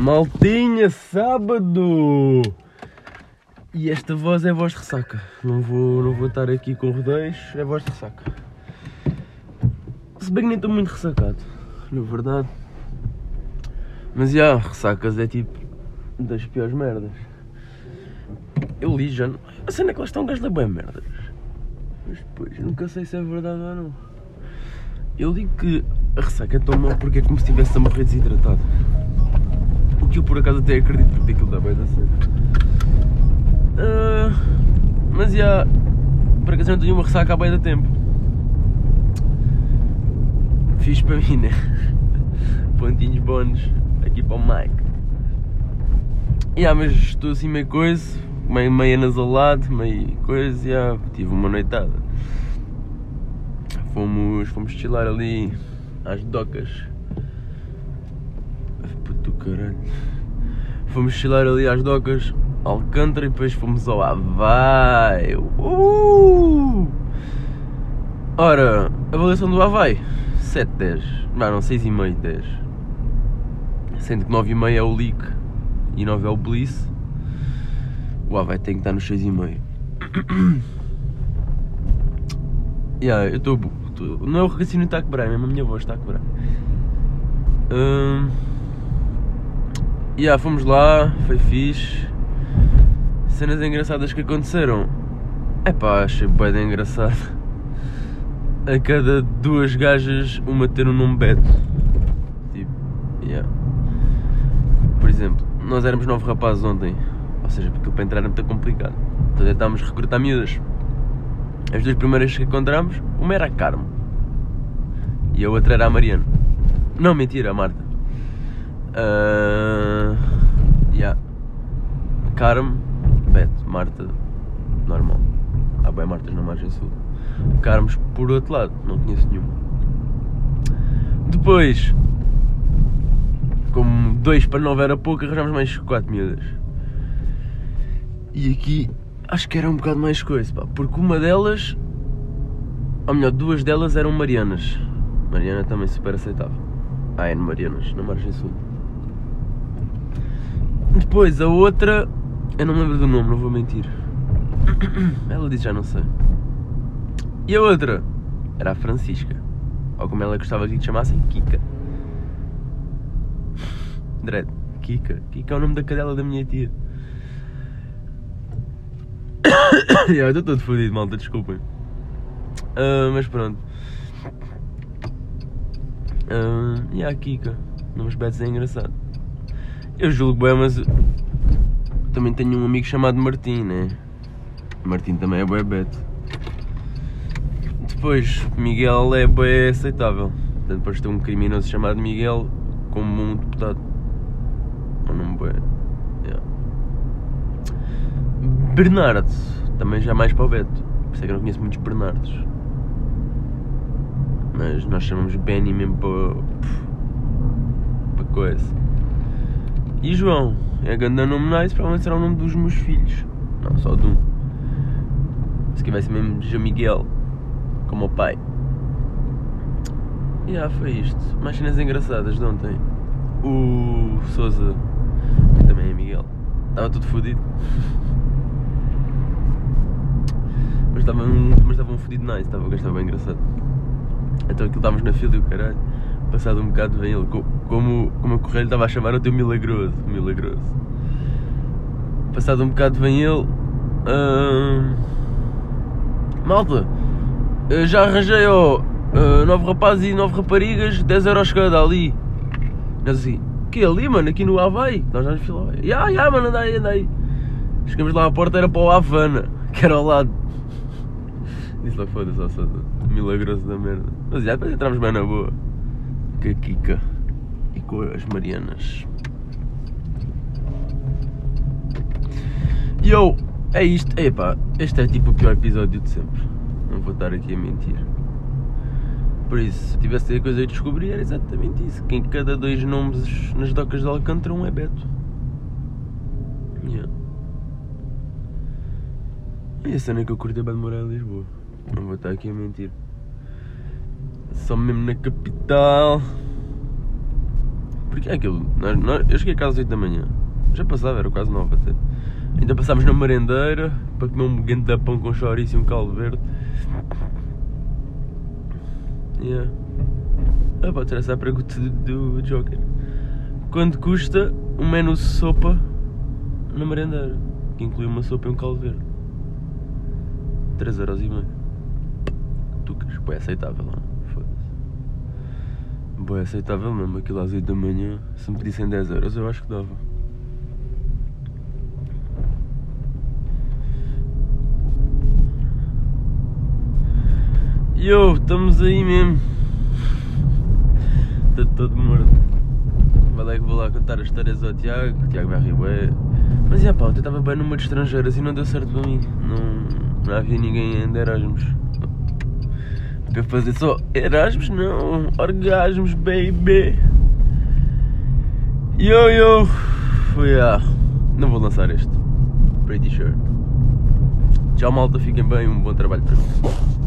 Maltinha, sábado! E esta voz é voz de ressaca. Não vou, não vou estar aqui com rodeios, é voz de ressaca. Se bem que nem estou muito ressacado, na verdade. Mas já, ressacas é tipo das piores merdas. Eu li já. A cena é que elas estão gastam bem merdas. Mas depois, nunca sei se é verdade ou não. Eu digo que a ressaca é tão mal porque é como se estivesse a morrer desidratado. Que eu por acaso até acredito, porque aquilo dá bem da cena. Ah, mas já, por acaso não tenho uma ressaca há bem da tempo. Fiz para mim, né? Pontinhos bónus aqui para o Mike. Yeah, mas estou assim meio coisa, meio, meio anasalado, meio coisa, yeah, tive uma noitada. Fomos, fomos chilar ali às docas. Caralho. Fomos chilar ali às docas, Alcântara e depois fomos ao Havaí. Uh! Ora, avaliação do Havaí, 7, 10. Não, não, 6,5, 10. Sendo que 9,5 é o leak e 9 é o bliss. O Havaí tem que estar nos 6,5. Yeah, eu estou. Não é o raciocínio que está a quebrar, é mesmo a minha voz está a quebrar. Hum, yeah, fomos lá, foi fixe. Cenas engraçadas que aconteceram. É pá, achei bem engraçado. A cada duas gajas, uma ter um nome Beto. Tipo, yeah. Por exemplo, nós éramos nove rapazes ontem. Ou seja, porque para entrar era muito complicado. Então tentámos recrutar miúdas. As duas primeiras que encontramos, uma era a Carmo e a outra era a Mariana. Não, mentira, a Marta. Uh, yeah. Carmo, Beto, Marta, normal. Há bem Martas na margem sul. Carmos por outro lado, não conheço nenhuma. Depois, como dois para nove era pouco, arranjámos mais quatro miúdas. E aqui acho que era um bocado mais coisa, pá, porque uma delas, ou melhor, duas delas eram Marianas. Mariana também super aceitável. Ah, é Marianas, na margem sul. Depois a outra, eu não me lembro do nome, não vou mentir. Ela disse já não sei. E a outra era a Francisca, ou como ela gostava que lhe chamassem, Kika. Dread, Kika. Kika é o nome da cadela da minha tia. yeah, eu estou todo fodido, malta, desculpem. Uh, mas pronto. Uh, e a Kika, nomes betos é engraçado. Eu julgo bem, mas também tenho um amigo chamado Martim, né? Martim também é bem beto. Depois, Miguel é bem aceitável. Depois ter um criminoso chamado Miguel como um deputado. Um nome bem. Yeah. Bernardo, também já mais para o Beto. Por isso é que eu não conheço muitos Bernardos. Mas nós chamamos Benny mesmo para. para coisa. E João, é grande nome nice, provavelmente será o nome dos meus filhos. Não, só de um. Se ser mesmo João Miguel, como o pai. E ah, foi isto. Mais cenas engraçadas de ontem. O Souza, que também é Miguel, estava tudo fodido. mas estava um, mas estava um fodido nice, estava bem engraçado. Então aquilo estávamos na fila e o caralho, passado um bocado vem ele, como, como a correio estava a chamar o teu milagroso, milagroso. Passado um bocado vem ele, uh, malta, já arranjei ó, uh, nove rapazes e nove raparigas, 10 euros cada ali. Nós assim, que ali mano, aqui no Havaí? Nós já nos fila, ya, ya mano, anda aí, anda aí. Chegamos lá à porta, era para o Havana, que era ao lado. Disse lá, foda-se, só milagroso da merda. Mas já, depois entramos bem na boa. Com a Kika e com as Marianas. E eu, é isto. Epá, este é tipo o pior episódio de sempre. Não vou estar aqui a mentir. Por isso, se tivesse a coisa a descobrir, era exatamente isso. Que em cada dois nomes nas docas de Alcântara, um é Beto. Yeah. E a cena que eu curti é bem de morar em Lisboa. Não vou estar aqui a mentir. Só mesmo na capital. Porque é aquilo. Nós, nós, eu cheguei a casa às 8 da manhã. Já passava, era quase 9 até. Ainda passámos na merendeira para comer um guente de pão com chouriço e um caldo verde. Yeah. Ah, pode essa a pergunta do, do Joker. Quanto custa um menu sopa na merendeira? Que inclui uma sopa e um caldo verde. 3,5€. Tucas, foi aceitável, não? Foda-se. Boa, aceitável mesmo, aquilo às 8 da manhã. Se me pedissem 10 euros, eu acho que dava. Yo, estamos aí mesmo. Estou todo morto. Vai é que vou lá contar as histórias ao Tiago. O Tiago vai rir bué. Mas já pá, eu estava bem numa de estrangeiras e não deu certo para mim. Não, não havia ninguém em Erasmus. Para fazer só Erasmus, não. Orgasmos, baby. Yo, yo. Yeah. Não vou lançar este. Pretty sure. Tchau, malta. Fiquem bem. Um bom trabalho para mim.